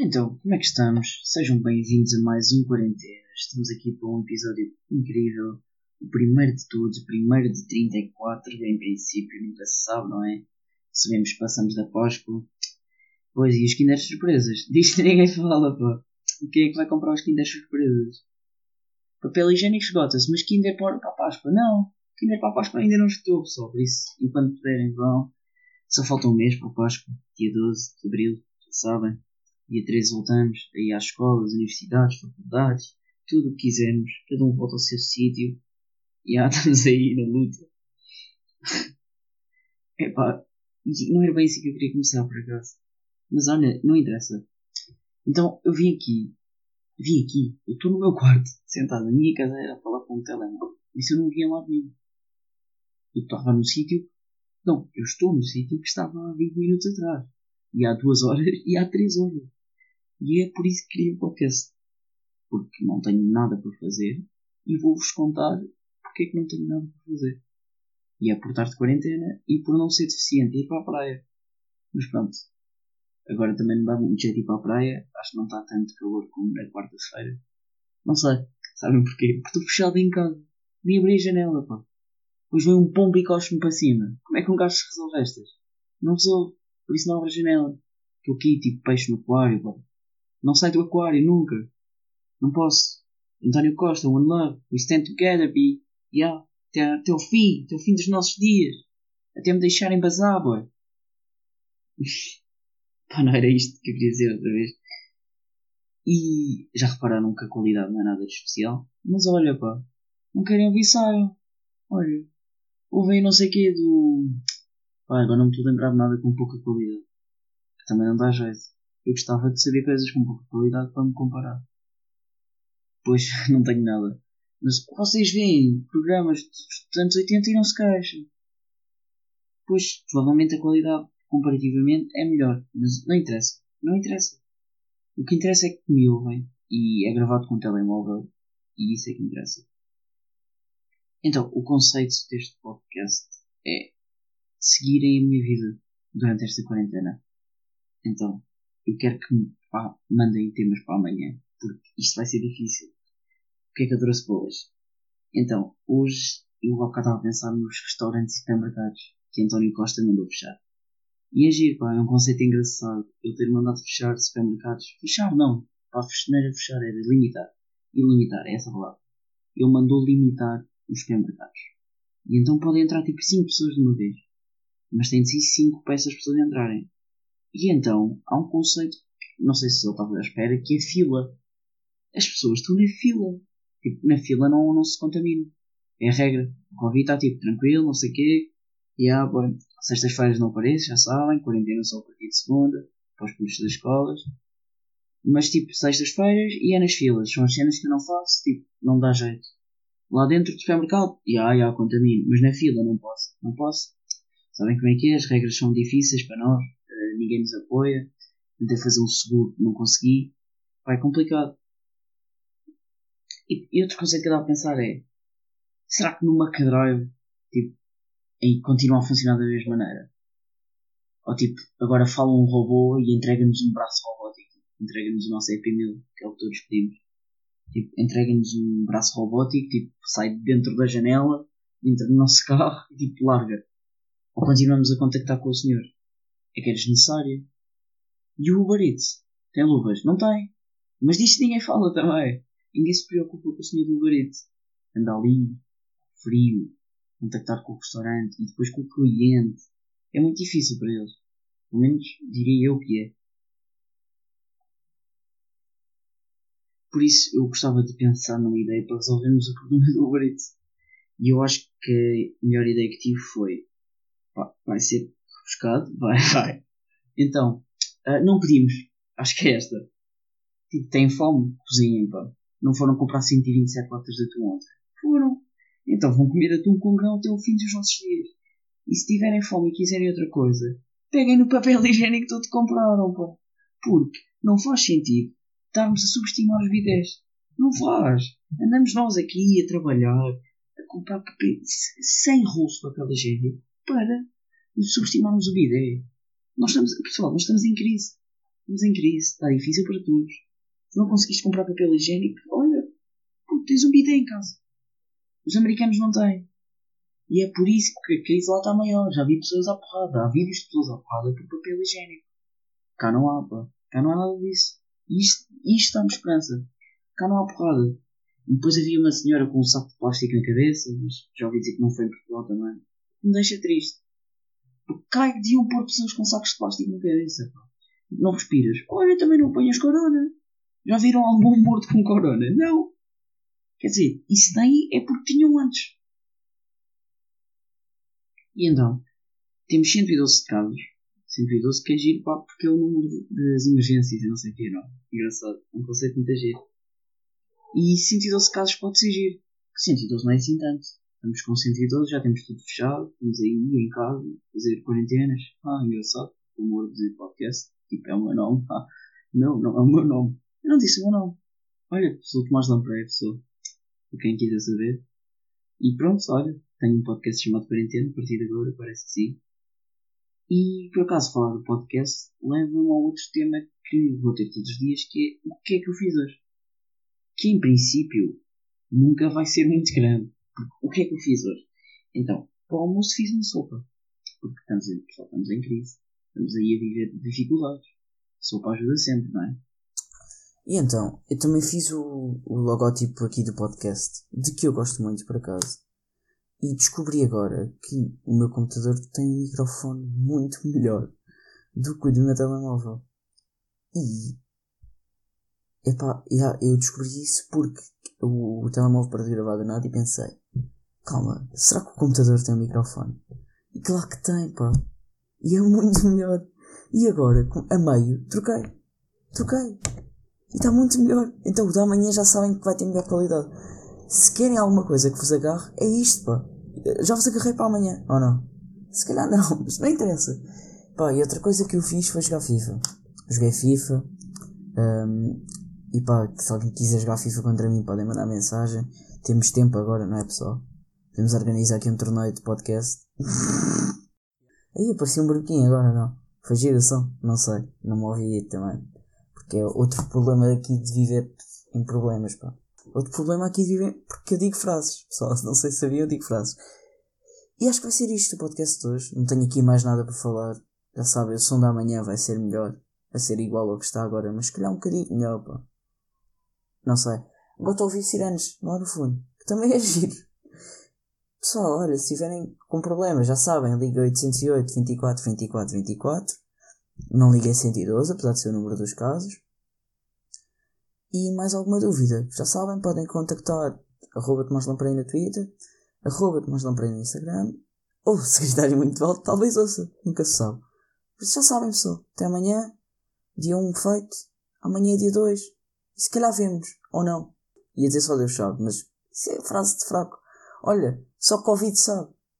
Então, como é que estamos? Sejam bem-vindos a mais um Quarentena. Estamos aqui para um episódio incrível. O primeiro de todos, o primeiro de 34, em princípio, nunca se sabe, não é? Sabemos que passamos da Páscoa. Pois, e os Kinder Surpresas? Diz que ninguém fala, pá. Quem é que vai comprar os Kinder Surpresas? Papel higiênico esgota-se, mas Kinder para a Páscoa? Não. Kinder para a Páscoa ainda não estou, pessoal. Por isso, enquanto puderem, vão. Só falta um mês para a Páscoa, dia 12 de Abril, já sabem. Dia 13 voltamos aí às escolas, universidades, faculdades, tudo o que quisermos. Cada um volta ao seu sítio. E já estamos aí na luta. Epá, não era bem assim que eu queria começar, por acaso. Mas olha, não interessa. Então, eu vim aqui. Vim aqui. Eu estou no meu quarto, sentado na minha cadeira a falar com o telemóvel. Isso eu não via lá nenhum. Eu estava no sítio não, eu estou no sítio que estava há 20 minutos atrás. E há 2 horas e há 3 horas. E é por isso que queria um podcast. Porque não tenho nada para fazer e vou-vos contar porque é que não tenho nada para fazer. E é por estar de quarentena e por não ser deficiente e ir para a praia. Mas pronto. Agora também não dá muito jeito ir para a praia. Acho que não está tanto calor como na quarta-feira. Não sei. Sabem porquê? Porque estou fechado em casa. Nem abri a janela, pá. Depois vem um pombo e cospe-me para cima. Como é que um gajo se resolve estas? Não resolve. Por isso não abre a janela. Estou aqui tipo peixe no aquário, pá. Não sai do aquário, nunca. Não posso. António Costa, One Love. We stand together, B. Yeah. Até, até o fim. Até o fim dos nossos dias. Até me deixarem bazar, boy. pá, não era isto que eu queria dizer outra vez. E já repararam que a qualidade não é nada de especial? Mas olha, pá. Não querem ouvir, saiam. Olha. Houve aí não sei o quê do. Pá, agora não me estou a lembrar de nada com pouca qualidade. Também não dá jeito. Eu gostava de saber coisas com pouca qualidade para me comparar. Pois, não tenho nada. Mas vocês veem programas dos anos 80 e não se queixam. Pois, provavelmente a qualidade, comparativamente, é melhor. Mas não interessa. Não interessa. O que interessa é que me ouvem. E é gravado com um telemóvel. E isso é que interessa. Então, o conceito deste podcast é seguirem a minha vida durante esta quarentena. Então, eu quero que me pá, mandem temas para amanhã, porque isto vai ser difícil. O que é que eu trouxe para hoje? Então, hoje eu há bocado estava a pensar nos restaurantes e supermercados que António Costa mandou fechar. E é pá, é um conceito engraçado. Ele ter mandado fechar supermercados. Fechar não. Pá, não era fechar, era limitar. E limitar, é essa palavra. Ele mandou limitar os supermercados. E então podem entrar tipo 5 pessoas de uma vez. Mas tem de ser 5 para essas pessoas entrarem. E então há um conceito, não sei se ele estava à espera, que é fila. As pessoas estão na fila. Tipo, na fila não, não se contamina. É a regra. O Covid está tipo tranquilo, não sei o quê. E há, bom, sextas-feiras não aparece, já sabem, quarentena só a partir de segunda, para os cursos das escolas. Mas tipo, sextas-feiras e é nas filas. São as cenas que eu não faço, tipo, não dá jeito. Lá dentro do supermercado, já, já, contamino. Mas na fila não posso. Não posso. Sabem como é que é? As regras são difíceis para nós. Ninguém nos apoia. Tentei fazer um seguro, não consegui. Vai complicado. E, e outro conceito que eu dá a pensar é: será que no McDrive, tipo, aí continua a funcionar da mesma maneira? Ou tipo, agora fala um robô e entrega-nos um braço robótico. Entrega-nos o nosso EP1000, que é o que todos pedimos tipo, entrega-nos um braço robótico, tipo, sai dentro da janela, entra no nosso carro e tipo, larga. Ou continuamos a contactar com o senhor. É que é desnecessário. E o Uber Eats? Tem luvas? Não tem. Mas disso ninguém fala também. Ninguém se preocupa com o senhor do Uber Eats. Anda ali, frio, contactar com o restaurante e depois com o cliente. É muito difícil para eles. Pelo menos diria eu que é. Por isso eu gostava de pensar numa ideia para resolvermos o problema do Uber Eats. E eu acho que a melhor ideia que tive foi pá, vai ser buscado, vai, vai. Então, uh, não pedimos. Acho que é esta. Tipo, têm fome, cozinhem, pá. Não foram comprar 127 latas de atum ontem. Foram. Então vão comer atum com grão até o fim dos nossos dias. E se tiverem fome e quiserem outra coisa, peguem no papel higiênico todo que compraram, pá. Porque não faz sentido estarmos a subestimar os bidés. Não faz. Andamos nós aqui a trabalhar, a comprar papel, sem de papel higiênico para subestimarmos o bidé. Nós estamos, pessoal, nós estamos em crise. estamos em crise, está difícil para todos. Se não conseguiste comprar papel higiênico, olha, tens um bidé em casa. Os americanos não têm. E é por isso que a crise lá está maior. Já vi pessoas à porrada. Há vídeos de pessoas à porrada por papel higiênico. Cá não há, pá. Cá não há nada disso. Isto, isto dá-me esperança. Cá não há porrada. E depois havia uma senhora com um saco de plástico na cabeça, mas já ouvi dizer que não foi em Portugal também. Me deixa triste. Cá deviam pôr pessoas com sacos de plástico na cabeça. Não respiras. Olha, também não apanhas corona. Já viram algum morto com corona? Não. Quer dizer, isso daí é porque tinham antes. E então, temos 112 casos. 112 que é giro, pá, porque é o número das emergências não sei o que, não. Engraçado. É um conceito muito giro. E 112 casos pode ser giro. 112 não é assim tanto. Estamos com 112, já temos tudo fechado. Estamos aí em casa, fazer quarentenas. Ah, engraçado. O humor de podcast. Tipo, é o meu nome. Ah, não, não é o meu nome. Eu não disse o meu nome. Olha, sou Tomás Lampreia, pessoa. Para quem quiser saber. E pronto, olha, tenho um podcast chamado Quarentena, a partir de agora, parece que sim. E por acaso falar do podcast leva-me a outro tema que vou ter todos os dias, que é o que é que eu fiz hoje. Que em princípio nunca vai ser muito grande. O que é que eu fiz hoje? Então, para o almoço fiz uma sopa. Porque estamos em, pessoal, estamos em crise. Estamos aí a viver dificuldades. Sopa ajuda sempre, não é? E então, eu também fiz o, o aqui do podcast, de que eu gosto muito por acaso. E descobri agora que o meu computador tem um microfone muito melhor do que o do meu telemóvel. E. Epá, yeah, eu descobri isso porque o, o telemóvel para gravar do nada e pensei: calma, será que o computador tem um microfone? E claro que tem, pá. E é muito melhor. E agora, a meio, troquei. Troquei. E está muito melhor. Então o da amanhã já sabem que vai ter melhor qualidade. Se querem alguma coisa que vos agarre, é isto, pá. Já vos agarrei para amanhã, ou não? Se calhar não, mas não interessa. Pá, e outra coisa que eu fiz foi jogar FIFA. Joguei FIFA. Um, e pá, se alguém quiser jogar FIFA contra mim, podem mandar mensagem. Temos tempo agora, não é pessoal? Podemos organizar aqui um torneio de podcast. Aí apareceu um burquinho agora, não? Foi giro o som? Não sei. Não me ouvi também. Porque é outro problema aqui de viver em problemas, pá. Outro problema aqui de viver, porque eu digo frases, pessoal, não sei se sabia, eu digo frases. E acho que vai ser isto o podcast de hoje. Não tenho aqui mais nada para falar. Já sabem, o som da manhã vai ser melhor. Vai ser igual ao que está agora, mas se calhar um bocadinho melhor, pá. Não sei. Estou a ouvir sirenes lá no fundo, que também é giro. Pessoal, olha, se tiverem com problemas, já sabem, liga 808 24 24 24. Não liguei 112, apesar de ser o número dos casos. E mais alguma dúvida? Já sabem, podem contactar arroba Tomás Lamprei no Twitter, arroba Tomás Lamprei no Instagram, ou se gritarem muito alto, talvez ouça, nunca se sabe. Isso já sabem, pessoal. Até amanhã, dia 1 feito, amanhã é dia 2, e se calhar vemos, ou não. Ia dizer só Deus sabe, mas isso é frase de fraco. Olha, só Covid sabe.